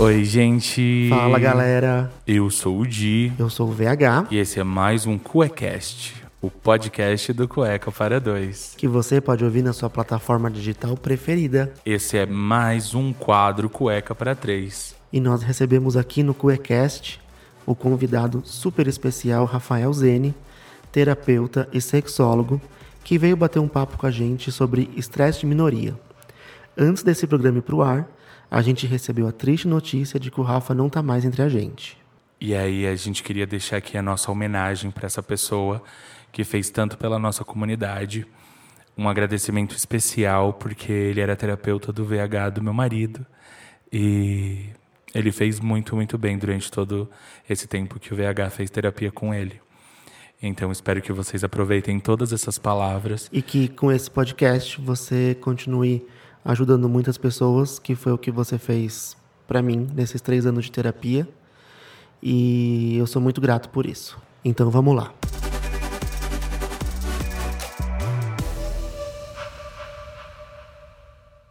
Oi, gente. Fala, galera. Eu sou o Di. Eu sou o VH. E esse é mais um Cuecast, o podcast do Cueca para Dois. Que você pode ouvir na sua plataforma digital preferida. Esse é mais um quadro Cueca para Três. E nós recebemos aqui no Cuecast o convidado super especial Rafael Zene, terapeuta e sexólogo, que veio bater um papo com a gente sobre estresse de minoria. Antes desse programa ir pro ar, a gente recebeu a triste notícia de que o Rafa não tá mais entre a gente. E aí a gente queria deixar aqui a nossa homenagem para essa pessoa que fez tanto pela nossa comunidade. Um agradecimento especial porque ele era terapeuta do VH do meu marido e ele fez muito, muito bem durante todo esse tempo que o VH fez terapia com ele. Então espero que vocês aproveitem todas essas palavras e que com esse podcast você continue ajudando muitas pessoas, que foi o que você fez para mim nesses três anos de terapia. E eu sou muito grato por isso. Então vamos lá.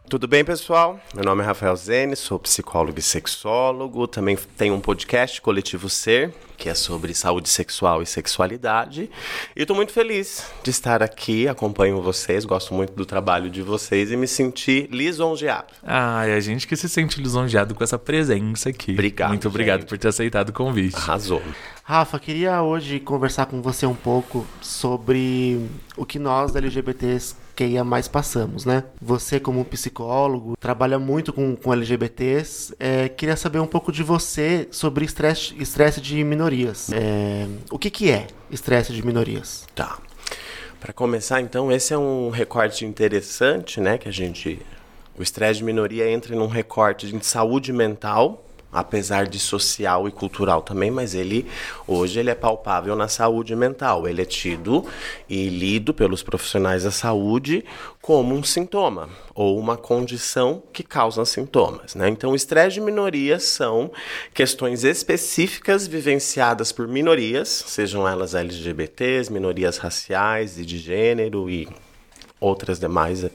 Tudo bem, pessoal? Meu nome é Rafael Zene, sou psicólogo e sexólogo. Também tenho um podcast, Coletivo Ser, que é sobre saúde sexual e sexualidade. E estou muito feliz de estar aqui, acompanho vocês, gosto muito do trabalho de vocês e me senti lisonjeado. Ah, é a gente que se sente lisonjeado com essa presença aqui. Obrigado. Muito obrigado gente. por ter aceitado o convite. Arrasou. Rafa, queria hoje conversar com você um pouco sobre o que nós LGBTs que mais passamos, né? Você, como psicólogo, trabalha muito com, com LGBTs. É, queria saber um pouco de você sobre estresse, estresse de minorias. É, o que, que é estresse de minorias? Tá. Para começar, então, esse é um recorte interessante, né? Que a gente. O estresse de minoria entra num recorte de saúde mental apesar de social e cultural também, mas ele hoje ele é palpável na saúde mental. Ele é tido e lido pelos profissionais da saúde como um sintoma ou uma condição que causa sintomas. Né? Então, estresse de minorias são questões específicas vivenciadas por minorias, sejam elas LGBTs, minorias raciais e de gênero e outras demais eh,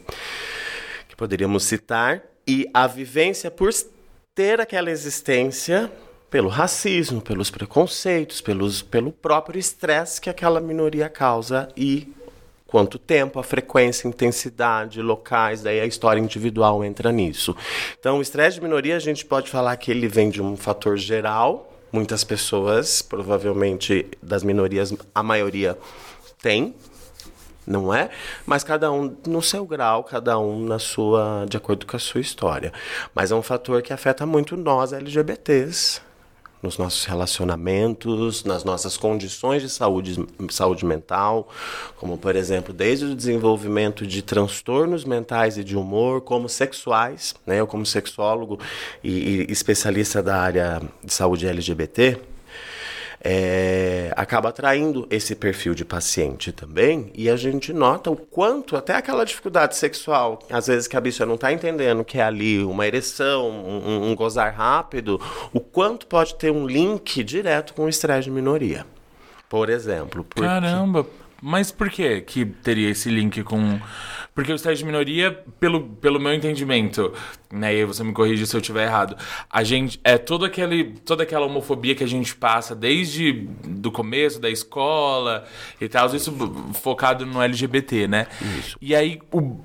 que poderíamos citar. E a vivência por ter aquela existência pelo racismo, pelos preconceitos, pelos, pelo próprio estresse que aquela minoria causa e quanto tempo, a frequência, intensidade, locais, daí a história individual entra nisso. Então, o estresse de minoria a gente pode falar que ele vem de um fator geral. Muitas pessoas, provavelmente das minorias, a maioria tem, não é? Mas cada um no seu grau, cada um na sua, de acordo com a sua história. Mas é um fator que afeta muito nós LGBTs, nos nossos relacionamentos, nas nossas condições de saúde, saúde mental, como por exemplo, desde o desenvolvimento de transtornos mentais e de humor, como sexuais, né? Eu como sexólogo e, e especialista da área de saúde LGBT, é, acaba atraindo esse perfil de paciente também, e a gente nota o quanto, até aquela dificuldade sexual, às vezes que a bicha não está entendendo que é ali uma ereção, um, um, gozar rápido, o quanto pode ter um link direto com o estresse de minoria. Por exemplo. Porque... Caramba! Mas por que que teria esse link com porque o estresse de minoria, pelo, pelo meu entendimento, né, e aí você me corrige se eu estiver errado, a gente é todo aquele, toda aquela homofobia que a gente passa desde do começo da escola e tal, isso focado no LGBT, né? Isso. E aí o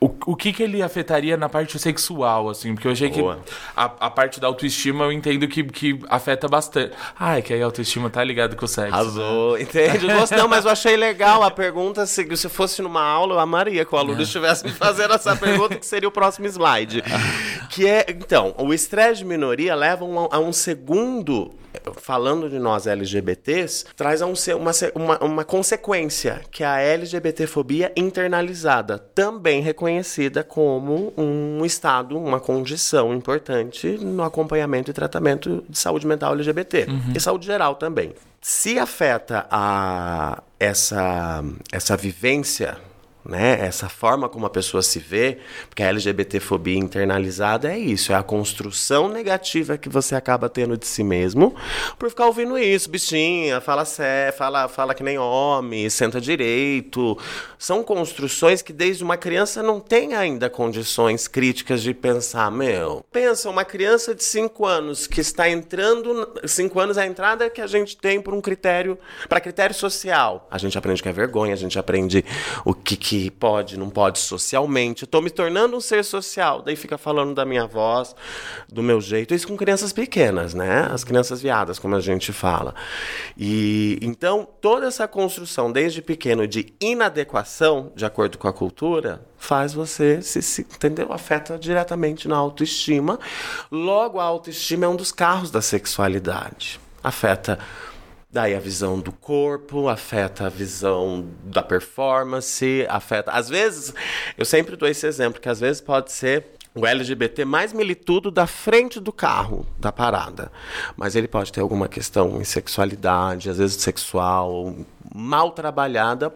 o, o que, que ele afetaria na parte sexual, assim? Porque eu achei Boa. que a, a parte da autoestima eu entendo que, que afeta bastante. Ah, é que aí a autoestima tá ligado com o sexo. Arrasou, né? entende? Não, mas eu achei legal a pergunta. Se, se fosse numa aula, eu amaria que o aluno é. estivesse me fazendo essa pergunta, que seria o próximo slide. que é, então, o estresse de minoria leva um, a um segundo falando de nós LGBTs, traz um, uma, uma, uma consequência, que é a LGBTfobia internalizada, também reconhecida como um estado, uma condição importante no acompanhamento e tratamento de saúde mental LGBT uhum. e saúde geral também. Se afeta a, essa, essa vivência né? Essa forma como a pessoa se vê, porque a LGBTfobia internalizada é isso, é a construção negativa que você acaba tendo de si mesmo por ficar ouvindo isso, bichinha, fala sé, fala, fala que nem homem, senta direito. São construções que desde uma criança não tem ainda condições críticas de pensar, meu. Pensa uma criança de 5 anos que está entrando, 5 anos é a entrada que a gente tem por um critério, para critério social. A gente aprende que é vergonha, a gente aprende o que que pode, não pode socialmente. Eu tô me tornando um ser social. Daí fica falando da minha voz, do meu jeito. Isso com crianças pequenas, né? As crianças viadas, como a gente fala. E então toda essa construção desde pequeno de inadequação, de acordo com a cultura, faz você se, se entendeu? Afeta diretamente na autoestima. Logo a autoestima é um dos carros da sexualidade. Afeta Daí a visão do corpo, afeta a visão da performance, afeta. Às vezes, eu sempre dou esse exemplo, que às vezes pode ser o LGBT mais militudo da frente do carro, da parada. Mas ele pode ter alguma questão em sexualidade, às vezes sexual, mal trabalhada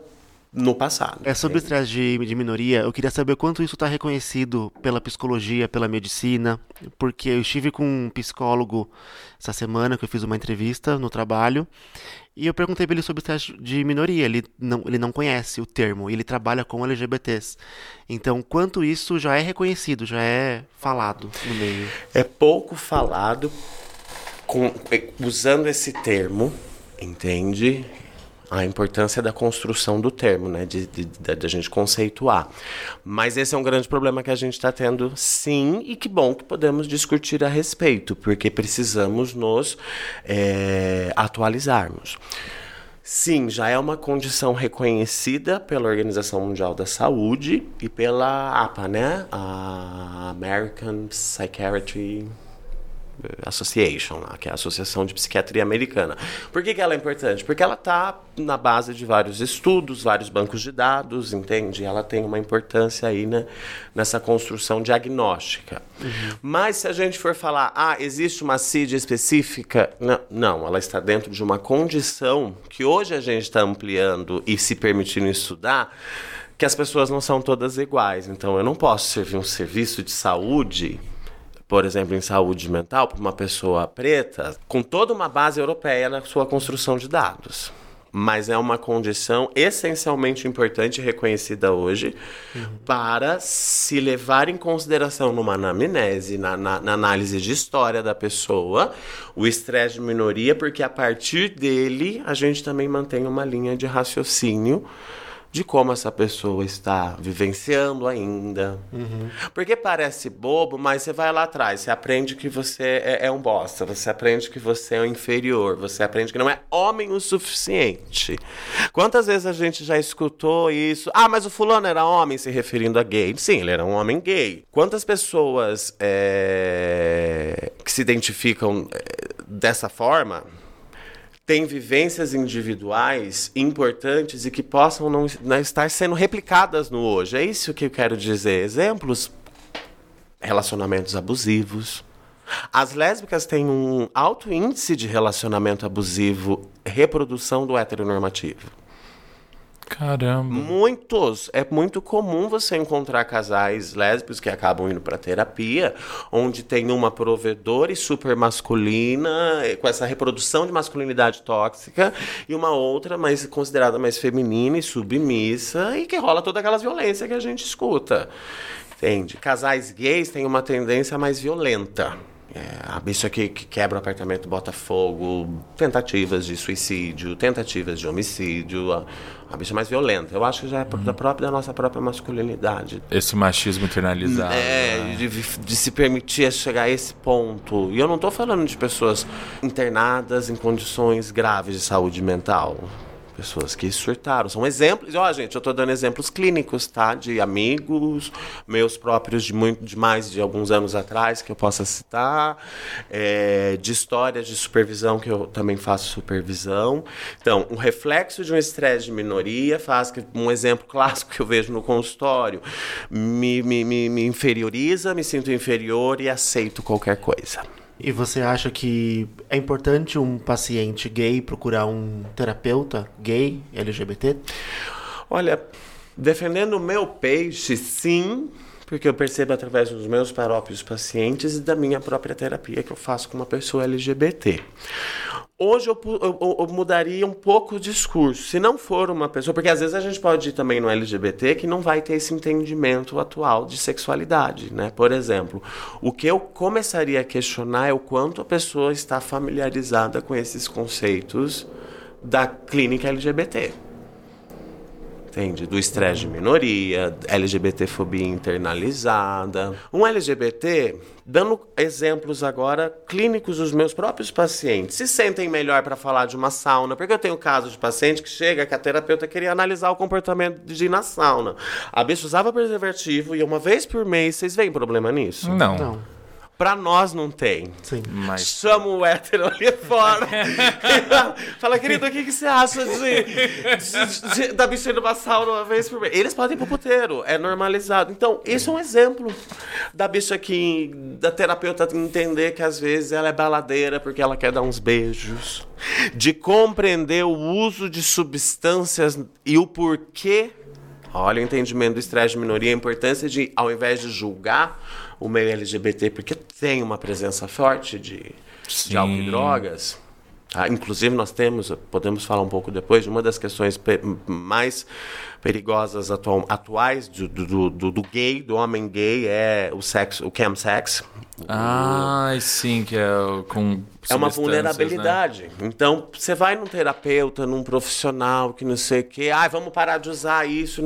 no passado. É sobre o estresse de, de minoria, eu queria saber quanto isso está reconhecido pela psicologia, pela medicina, porque eu estive com um psicólogo essa semana que eu fiz uma entrevista no trabalho e eu perguntei para ele sobre o estresse de minoria. Ele não, ele não conhece o termo, ele trabalha com LGBTs. Então, quanto isso já é reconhecido, já é falado no meio? É pouco falado com, usando esse termo, entende? A importância da construção do termo, né, de, de, de, de, a gente conceituar. Mas esse é um grande problema que a gente está tendo, sim, e que bom que podemos discutir a respeito, porque precisamos nos é, atualizarmos. Sim, já é uma condição reconhecida pela Organização Mundial da Saúde e pela APA, né? A American Psychiatry Association, lá, que é a Associação de Psiquiatria Americana. Por que, que ela é importante? Porque ela está na base de vários estudos, vários bancos de dados, entende? Ela tem uma importância aí né, nessa construção diagnóstica. Uhum. Mas se a gente for falar, ah, existe uma CID específica, não, não, ela está dentro de uma condição que hoje a gente está ampliando e se permitindo estudar, que as pessoas não são todas iguais. Então, eu não posso servir um serviço de saúde por exemplo, em saúde mental, para uma pessoa preta, com toda uma base europeia na sua construção de dados. Mas é uma condição essencialmente importante e reconhecida hoje uhum. para se levar em consideração numa anamnese, na, na, na análise de história da pessoa, o estresse de minoria, porque a partir dele a gente também mantém uma linha de raciocínio de como essa pessoa está vivenciando ainda. Uhum. Porque parece bobo, mas você vai lá atrás, você aprende que você é, é, um bosta, você aprende que você é um inferior, você aprende que não é homem o suficiente. Quantas vezes a gente já escutou isso? Ah, mas o fulano era homem, se referindo a gay. Sim, ele era um homem gay. Quantas pessoas é, que se identificam é, dessa forma tem vivências individuais importantes e que possam não, não estar sendo replicadas no hoje. É isso que eu quero dizer. Exemplos: relacionamentos abusivos. As lésbicas têm um alto índice de relacionamento abusivo, reprodução do heteronormativo. Caramba. Muitos. É muito comum você encontrar casais lésbicos que acabam indo para terapia, onde tem uma provedora e super masculina, com essa reprodução de masculinidade tóxica, e uma outra mais considerada mais feminina e submissa, e que rola toda aquela violência que a gente escuta. Entende? Casais gays têm uma tendência mais violenta. É, a bicha que, que, quebra o apartamento, bota fogo, tentativas de suicídio, tentativas de homicídio, a, a bicha mais violenta. Eu acho que já é uhum. da própria da nossa própria masculinidade. Esse machismo internalizado. É, né? de, de, se permitir chegar a esse ponto. E eu não estou falando de pessoas internadas em condições graves de saúde mental pessoas que surtaram. São exemplos, ó, gente, eu estou dando exemplos clínicos, tá? De amigos, meus próprios de muito de mais de alguns anos atrás que eu possa citar, é, de histórias de supervisão que eu também faço supervisão. Então, um reflexo de um estresse de minoria faz que um exemplo clássico que eu vejo no consultório me, me, me, me inferioriza, me sinto inferior e aceito qualquer coisa. E você acha que é importante um paciente gay procurar um terapeuta gay LGBT? Olha, Defendendo o meu peixe, sim, porque eu percebo através dos meus próprios pacientes e da minha própria terapia que eu faço com uma pessoa LGBT. Hoje eu, eu, eu, mudaria um pouco o discurso. Se não for uma pessoa, porque às vezes a gente pode ir também no LGBT que não vai ter esse entendimento atual de sexualidade, né? Por exemplo, o que eu começaria a questionar é o quanto a pessoa está familiarizada com esses conceitos da clínica LGBT entende? Do estresse de minoria, LGBTfobia internalizada. Um LGBT, dando exemplos agora clínicos dos meus próprios pacientes, se sentem melhor para falar de uma sauna, porque eu tenho caso de paciente que chega que a terapeuta queria analisar o comportamento de ir na sauna. A bicha usava preservativo e uma vez por mês, vocês veem problema nisso? Não. Não. Pra nós não tem. Sim. Mas... Chama o hétero ali fora. Fala, querido, o que, que você acha de, de, de, da bicha indo pra sauna uma vez por mês? Eles podem ir pro puteiro, é normalizado. Então, isso é um exemplo da bicha que, da terapeuta entender que às vezes ela é baladeira porque ela quer dar uns beijos. De compreender o uso de substâncias e o porquê Olha o entendimento do estresse de minoria, a importância de, ao invés de julgar o meio LGBT, porque tem uma presença forte de, de álcool e drogas. Tá? Inclusive, nós temos, podemos falar um pouco depois, de uma das questões mais perigosas atual, atuais do, do, do, do, gay, do homem gay, é o sexo, o chemsex. Ah, sim, que é com É uma né? vulnerabilidade. Né? Então, você vai num terapeuta, num profissional que não sei o quê, ah, vamos parar de usar isso.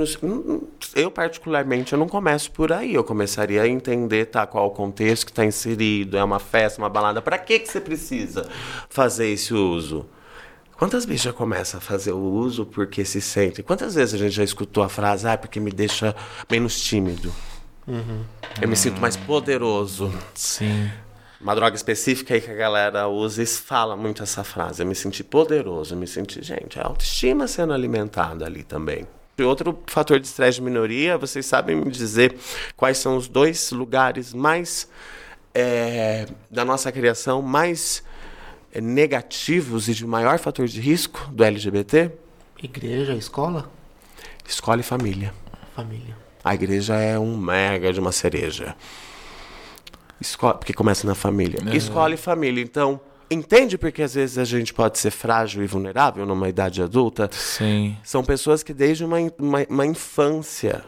Eu, particularmente, eu não começo por aí. Eu começaria a entender tá, qual o contexto que está inserido, é uma festa, uma balada. Para que, que você precisa fazer esse uso? Quantas vezes já começa a fazer o uso porque se sente? Quantas vezes a gente já escutou a frase, ah, porque me deixa menos tímido? Uhum. Eu me sinto mais poderoso. Sim. Uma droga específica aí que a galera usa e fala muito essa frase. Eu me senti poderoso, eu me senti, gente, é autoestima sendo alimentada ali também. E outro fator de estresse de minoria, vocês sabem me dizer quais são os dois lugares mais é, da nossa criação mais negativos e de maior fator de risco do LGBT? Igreja, escola? Escola e família. Família. A igreja é um mega de uma cereja. Escola, porque começa na família. É. Escola e família. Então, entende porque às vezes a gente pode ser frágil e vulnerável numa idade adulta? Sim. São pessoas que desde uma, uma, uma infância.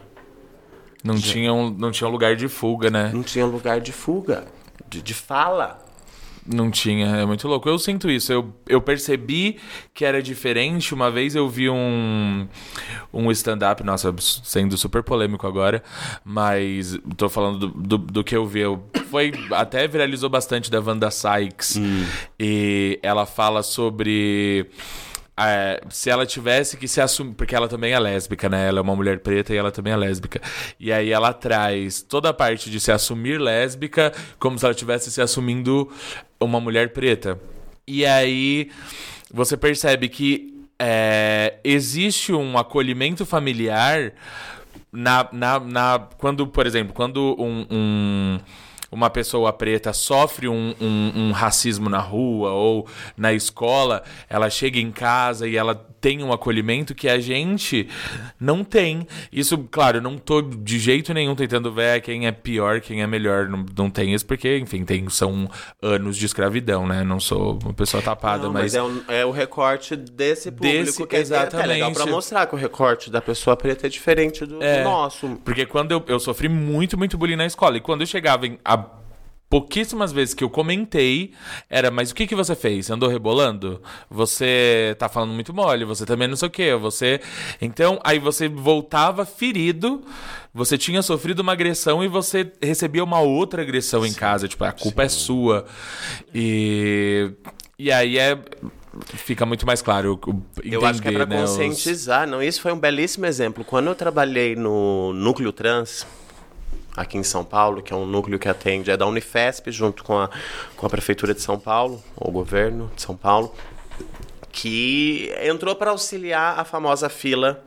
Não tinham, não tinham lugar de fuga, né? Não tinham lugar de fuga, de, de fala. Não tinha, é muito louco. Eu sinto isso. Eu, eu percebi que era diferente. Uma vez eu vi um, um stand-up, nossa, sendo super polêmico agora, mas tô falando do, do, do que eu vi. Eu, foi, até viralizou bastante da Wanda Sykes. Hum. E ela fala sobre é, se ela tivesse que se assumir, porque ela também é lésbica, né? Ela é uma mulher preta e ela também é lésbica. E aí ela traz toda a parte de se assumir lésbica como se ela estivesse se assumindo uma mulher preta. E aí você percebe que é, existe um acolhimento familiar na, na, na, quando, por exemplo, quando um, um uma pessoa preta sofre um, um, um, racismo na rua ou na escola, ela chega em casa e ela tem um acolhimento que a gente não tem. Isso, claro, não tô de jeito nenhum tentando ver quem é pior, quem é melhor. Não, não tem isso, porque, enfim, tem, são anos de escravidão, né? Não sou uma pessoa tapada, não, mas. mas é, um, é, o recorte desse público desse, que exatamente. é legal pra mostrar que o recorte da pessoa preta é diferente do, é, do nosso. Porque quando eu, eu sofri muito, muito bullying na escola, e quando eu chegava em. A, pouquíssimas vezes que eu comentei era, mas o que que você fez? Andou rebolando? Você tá falando muito mole, você também não sei o quê, você... Então, aí você voltava ferido, você tinha sofrido uma agressão e você recebia uma outra agressão sim, em casa, tipo, a culpa é sim. é sua. E... E aí é fica muito mais claro. Entender, eu acho que é para né, conscientizar, os... não? Isso foi um belíssimo exemplo. Quando eu trabalhei no núcleo trans, aqui em São Paulo, que é um núcleo que atende, é da Unifesp, junto com a, com a Prefeitura de São Paulo, o governo de São Paulo, que entrou para auxiliar a famosa fila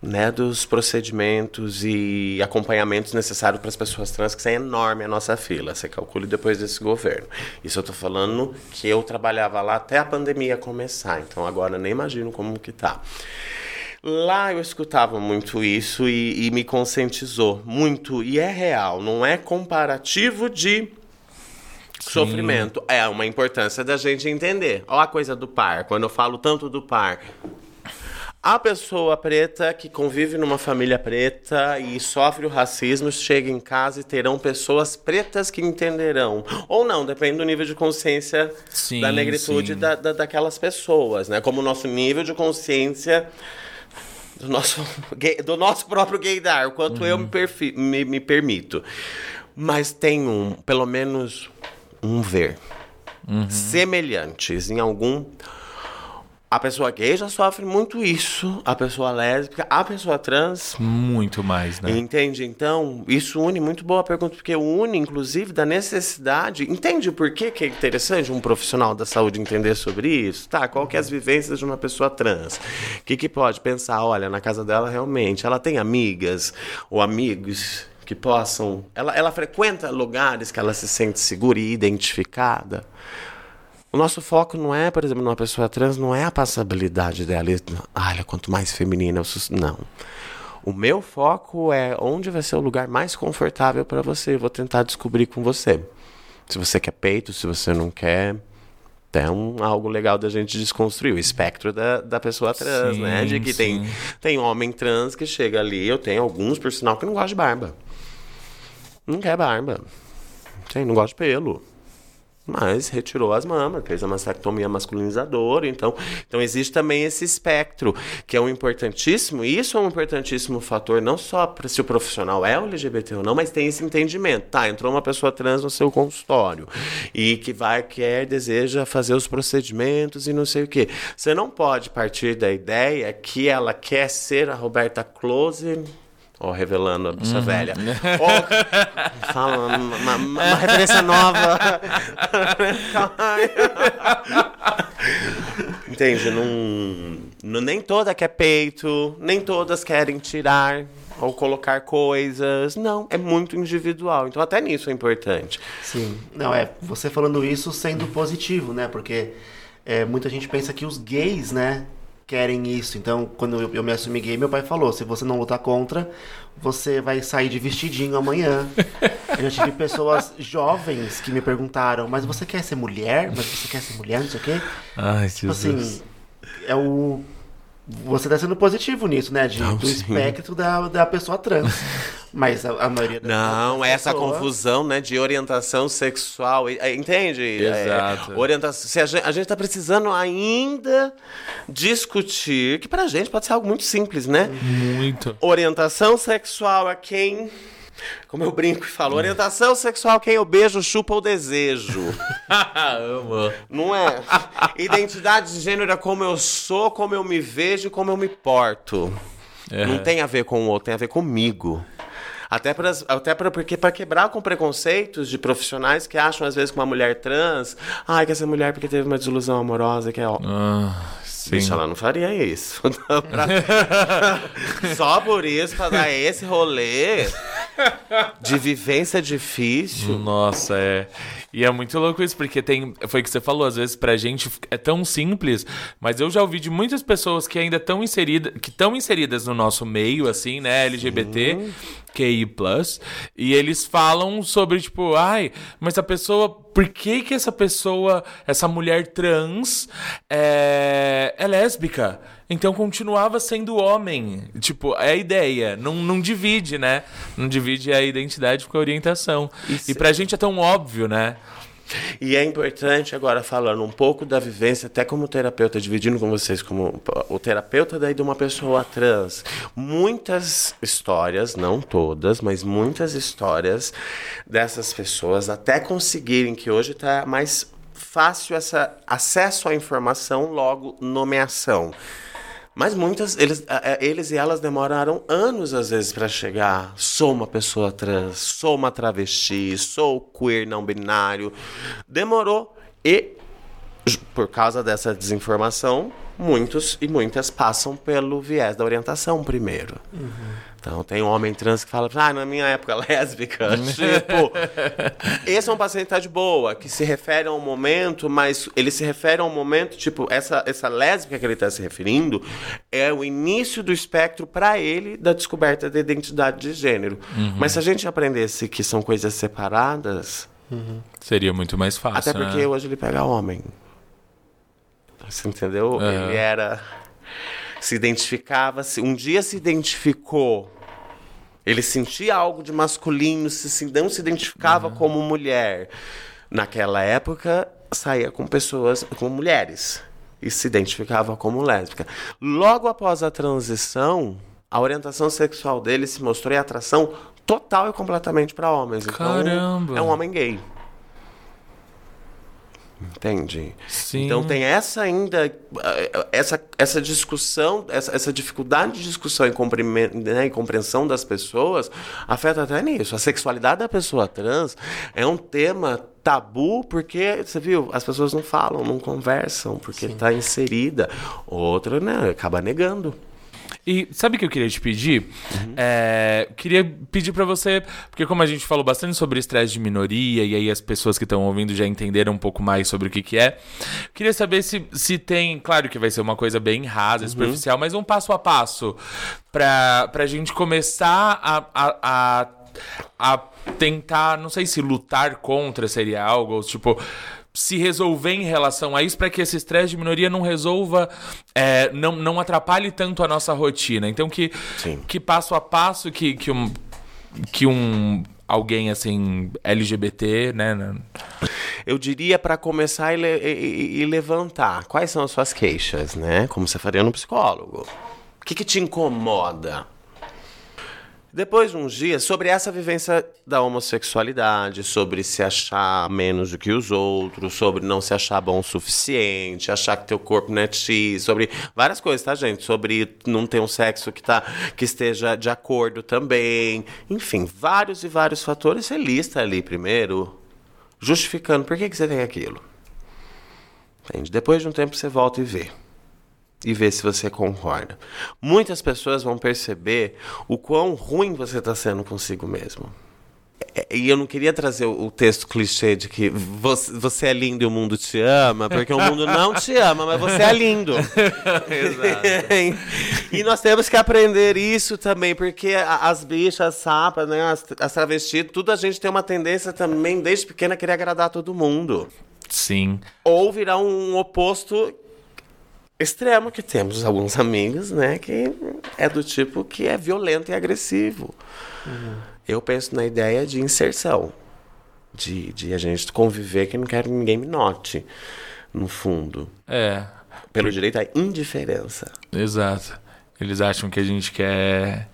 né, dos procedimentos e acompanhamentos necessários para as pessoas trans, que é enorme a nossa fila, você calcule depois desse governo. Isso eu estou falando que eu trabalhava lá até a pandemia começar, então agora nem imagino como que tá. Lá eu escutava muito isso e, e me conscientizou muito. E é real, não é comparativo de sofrimento. É uma importância da gente entender. Olha a coisa do par. Quando eu falo tanto do par, a pessoa preta que convive numa família preta e sofre o racismo chega em casa e terão pessoas pretas que entenderão. Ou não, depende do nível de consciência Sim, da negritude da, da- daquelas pessoas, né? Como o nosso nível de consciência do nosso, do nosso próprio gaydar, o quanto eu me, perfi- me- me permito. Mas tem um, pelo menos um ver. Semelhantes em algum. A pessoa gay já sofre muito isso, a pessoa lésbica, a pessoa trans. Muito mais, né? Entende? Então, isso une, muito boa pergunta, porque une, inclusive, da necessidade. Entende por que, que é interessante um profissional da saúde entender sobre isso? Tá, qual que é as vivências de uma pessoa trans? O que, que pode pensar? Olha, na casa dela realmente, ela tem amigas ou amigos que possam. Ela, ela frequenta lugares que ela se sente segura e identificada. O nosso foco não é, por exemplo, numa pessoa trans, não é a passabilidade dela. e, Olha, quanto mais feminina eu sou. Não. O meu foco é onde vai ser o lugar mais confortável para você. Eu vou tentar descobrir com você. Se você quer peito, se você não quer. Um, algo legal da gente desconstruir o espectro da, da pessoa trans, Sim, né? De que tem, sim. tem homem trans que chega ali, eu tenho alguns, por sinal, que não gosta de barba. Não quer barba. Tem, não gosta de pelo. Mas retirou as mamas, fez a mastectomia masculinizadora. Então, então existe também esse espectro, que é um importantíssimo, e isso é um importantíssimo fator, não só para se o profissional é LGBT ou não, mas tem esse entendimento. Tá, entrou uma pessoa trans no seu consultório e que vai, quer, deseja fazer os procedimentos e não sei o quê. Você não pode partir da ideia que ela quer ser a Roberta Close. Ó, revelando a bicha velha. Ó, fala uma, uma- uma referência nova. Entende? Não- nem toda quer peito, nem todas querem tirar ou colocar coisas. Não, é muito individual. Então até nisso é importante. Sim. Não, é, você falando isso sendo positivo, né? Porque é, muita gente pensa que os gays, né, querem isso. Então, quando eu, eu me assumi gay, meu pai falou: se você não lutar contra, você vai sair de vestidinho amanhã. eu já tive pessoas jovens que me perguntaram: mas você quer ser mulher? Mas você quer ser mulher? Não sei o quê. Ai, Tipo Jesus. assim, é o. Você tá sendo positivo nisso, né? De, Não, do sim. espectro da, da pessoa trans. Mas a, a maioria das Não, das essa confusão, né, de orientação sexual, é, entende? Exato. É, orientação, se a gente, a gente tá precisando ainda discutir, que pra gente pode ser algo muito simples, né? Muito. Orientação sexual a quem, como eu brinco e falo, orientação sexual quem eu beijo, chupa ou desejo. Amo. Não é? Identidade de gênero é como eu sou, como eu me vejo e como eu me porto. É. Não tem a ver com o outro, tem a ver comigo. Até, pras, até pra, porque para quebrar com preconceitos de profissionais que acham, às vezes, que uma mulher trans, ai, que essa mulher porque teve uma desilusão amorosa, que é ó. Ah, sim. Bicho, ela não faria isso. Não, pra- Só por isso, pra dar esse rolê de vivência difícil. Nossa, é. E é muito louco isso, porque tem. Foi o que você falou, às vezes pra gente é tão simples, mas eu já ouvi de muitas pessoas que ainda estão inseridas, que estão inseridas no nosso meio, assim, né? LGBT, QI, e eles falam sobre, tipo, ai, mas a pessoa. Por que, que essa pessoa, essa mulher trans, é, é lésbica? Então continuava sendo homem. Tipo, é a ideia. Não, não divide, né? Não divide a identidade com a orientação. E pra gente é tão óbvio, né? E é importante, agora falando um pouco da vivência, até como terapeuta, dividindo com vocês como o terapeuta daí de uma pessoa trans. Muitas histórias, não todas, mas muitas histórias dessas pessoas até conseguirem que hoje está mais fácil esse acesso à informação, logo nomeação. Mas muitas, eles, eles e elas demoraram anos às vezes para chegar. Sou uma pessoa trans, sou uma travesti, sou queer não binário. Demorou e por causa dessa desinformação, muitos e muitas passam pelo viés da orientação primeiro. Então tem um homem trans que fala, ah, na minha época lésbica, tipo, esse é um paciente que tá de boa, que se refere a um momento, mas ele se refere a um momento, tipo, essa, essa lésbica que ele está se referindo é o início do espectro para ele da descoberta da identidade de gênero. Mas se a gente aprendesse que são coisas separadas, Seria muito mais fácil. até porque né? hoje ele pega homem. Você entendeu? Ele era. Se identificava, se um dia se identificou. Ele sentia algo de masculino, se, não se identificava como mulher. Naquela época, saía com pessoas, com mulheres. E se identificava como lésbica. Logo após a transição, a orientação sexual dele se mostrou em atração total e completamente para homens. Então, Caramba. é um homem gay. Entende? Sim. Então tem essa ainda, eh, essa, essa discussão, essa, essa dificuldade de discussão e, né, e compreensão das pessoas afeta até nisso. A sexualidade da pessoa trans é um tema tabu porque, você viu, as pessoas não falam, não conversam, porque está inserida. Outra, né, acaba negando. E sabe o que eu queria te pedir? Uhum. É, queria pedir pra você, porque como a gente falou bastante sobre estresse de minoria, e aí as pessoas que estão ouvindo já entenderam um pouco mais sobre o que, que é, queria saber se, se tem, claro que vai ser uma coisa bem rasa, Uhum. superficial, mas um passo a passo pra, pra gente começar a, a, a, a tentar, não sei se lutar contra seria algo, ou tipo se resolver em relação a isso para que esse estresse de minoria não resolva, é, não, não atrapalhe tanto a nossa rotina. Então que, Sim. que passo a passo que, que um que um alguém assim LGBT, né? né, Eu diria para começar e, le- e- e levantar quais são as suas queixas, né? Como você faria no psicólogo. O que, que te incomoda? Depois de uns dias, sobre essa vivência da homossexualidade, sobre se achar menos do que os outros, sobre não se achar bom o suficiente, achar que teu corpo não é X, sobre várias coisas, tá, gente? Sobre não ter um sexo que, tá, que esteja de acordo também. Enfim, vários e vários fatores. Você lista ali primeiro, justificando por que, que você tem aquilo. Entende? Depois de um tempo você volta e vê. E vê se você concorda. Muitas pessoas vão perceber o quão ruim você está sendo consigo mesmo. É, E eu não queria trazer o texto clichê de que você, você é lindo e o mundo te ama, porque o mundo não te ama, mas você é lindo. e nós temos que aprender isso também, porque as bichas, as sapas, né, as, as travestis, tudo a gente tem uma tendência também, desde pequena, a querer agradar todo mundo. Sim. Ou virar um oposto extremo, que temos alguns amigos, né, que é do tipo que é violento e agressivo. Eu penso na ideia de inserção, de, de a gente conviver que não quero que ninguém me note, no fundo. É. Pelo direito à indiferença. Exato. Eles acham que a gente quer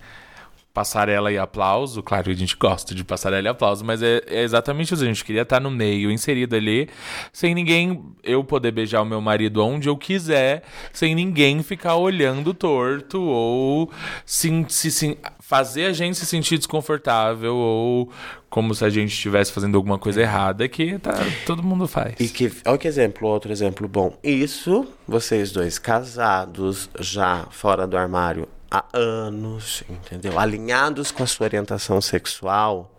passarela e aplauso. Claro que a gente gosta de passarela e aplauso, mas é, é exatamente isso. A gente queria estar no meio, inserido ali, sem ninguém. Eu poder beijar o meu marido onde eu quiser, sem ninguém ficar olhando torto ou se, se, se- fazer a gente se sentir desconfortável ou como se a gente estivesse fazendo alguma coisa errada que tá, todo mundo faz. E que, olha que exemplo, outro exemplo bom. Isso, vocês dois casados, já fora do armário há anos, entendeu? Alinhados com a sua orientação sexual.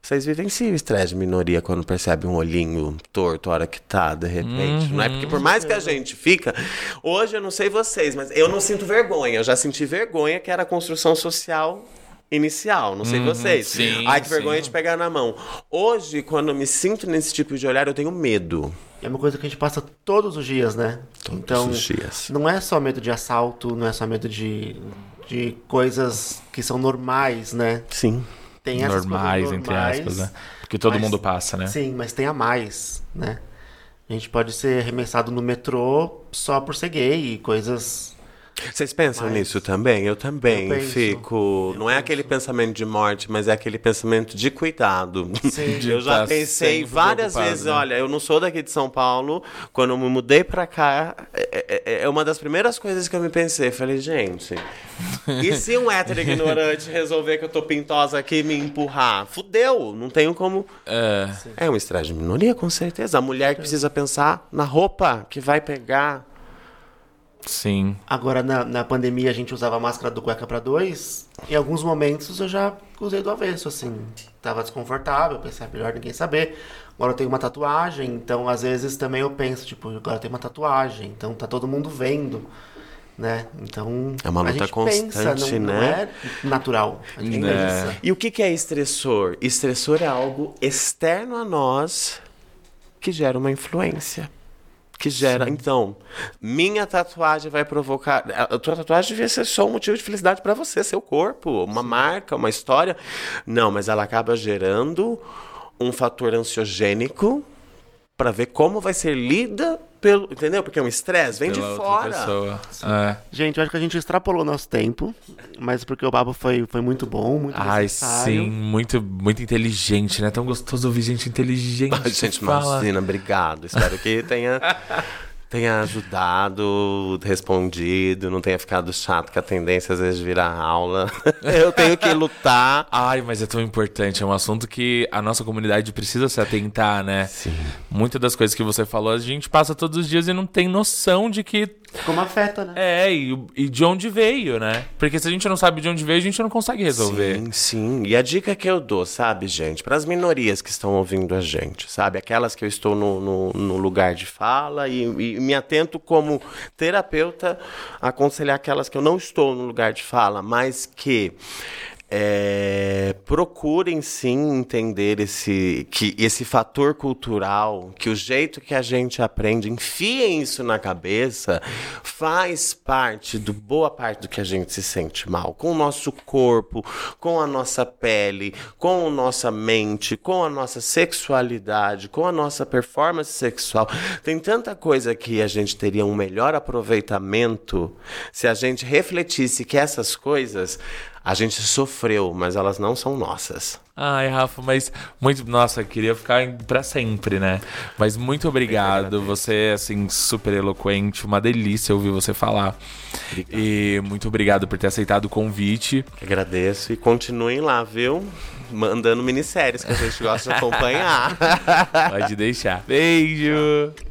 Vocês vivenciam o estresse de minoria quando percebe um olhinho torto a hora que tá, de repente. Não é porque por mais que a gente fica. Hoje eu não sei vocês, mas eu não sinto vergonha. Eu já senti vergonha que era a construção social inicial. Não sei vocês. sim, Ai, que vergonha sim. de pegar na mão. Hoje, quando eu me sinto nesse tipo de olhar, eu tenho medo. É uma coisa que a gente passa todos os dias, né? Todos então, os dias. não é só medo de assalto, não é só medo de, de coisas que são normais, né? Sim. Tem essas normais, coisas entre normais, aspas, né? Porque todo mas- mundo passa, né? Sim, mas tem a mais, né? A gente pode ser arremessado no metrô só por ser gay e coisas. Vocês pensam Mas- nisso também? Eu também Eu penso. fico. não é aquele pensamento de morte, mas é aquele pensamento de cuidado. Sim. De eu já tá pensei várias vezes, né? olha, eu não sou daqui de São Paulo. Quando eu me mudei pra cá, é, é- é uma das primeiras coisas que eu me pensei. Falei, gente, e se um hétero ignorante resolver que eu tô pintosa aqui e me empurrar? Fudeu, não tenho como. É. É um estresse de minoria, com certeza. A mulher que precisa pensar na roupa que vai pegar. Sim. Agora, na, na pandemia, a gente usava a máscara do cueca pra dois. Em alguns momentos eu já usei do avesso, assim. Tava desconfortável, pensei, é melhor ninguém saber. Agora eu tenho uma tatuagem, então às vezes também eu penso, tipo, agora eu tenho uma tatuagem, então tá todo mundo vendo. Né? Então, É uma a luta gente pensa, constante, não, não né? é natural. A gente Né. pensa. E o que, que é estressor? Estressor é algo externo a nós que gera uma influência. Que gera. Então, minha tatuagem vai provocar. A tua tatuagem devia ser só um motivo de felicidade para você, seu corpo, uma marca, uma história. Não, mas ela acaba gerando um fator ansiogênico para ver como vai ser lida pelo. Entendeu? Porque é um estresse, vem Pela de outra fora. pessoa. É. Gente, eu acho que a gente extrapolou nosso tempo, mas porque o papo foi, foi muito bom, muito Ai, necessário. sim, muito, muito inteligente, né? Tão gostoso ouvir gente inteligente. Ai, gente, fala. imagina, obrigado. Espero que tenha, tenha ajudado, respondido, não tenha ficado chato, que a tendência às vezes vira aula. Eu tenho que lutar. Ai, mas é tão importante. É um assunto que a nossa comunidade precisa se atentar, né? Sim. Muitas das coisas que você falou, a gente passa todos os dias e não tem noção de que. Como afeta, né? É, e, e de onde veio, né? Porque se a gente não sabe de onde veio, a gente não consegue resolver. Sim, sim. E a dica que eu dou, sabe, gente, para as minorias que estão ouvindo a gente, sabe? Aquelas que eu estou no, no, no lugar de fala e, e me atento como terapeuta a aconselhar aquelas que eu não estou no lugar de fala, mas que. É, procurem sim entender esse, que esse fator cultural, que o jeito que a gente aprende, enfiem isso na cabeça, faz parte do boa parte do que a gente se sente mal, com o nosso corpo, com a nossa pele, com a nossa mente, com a nossa sexualidade, com a nossa performance sexual. Tem tanta coisa que a gente teria um melhor aproveitamento se a gente refletisse que essas coisas a gente sofreu, mas elas não são nossas. Ai, Rafa, mas muito. Nossa, queria ficar pra sempre, né? Mas muito obrigado. Você é, assim, super eloquente. Uma delícia ouvir você falar. E muito obrigado por ter aceitado o convite. Agradeço e continuem lá, viu? Mandando minisséries que a gente gosta de acompanhar. Pode deixar. Beijo!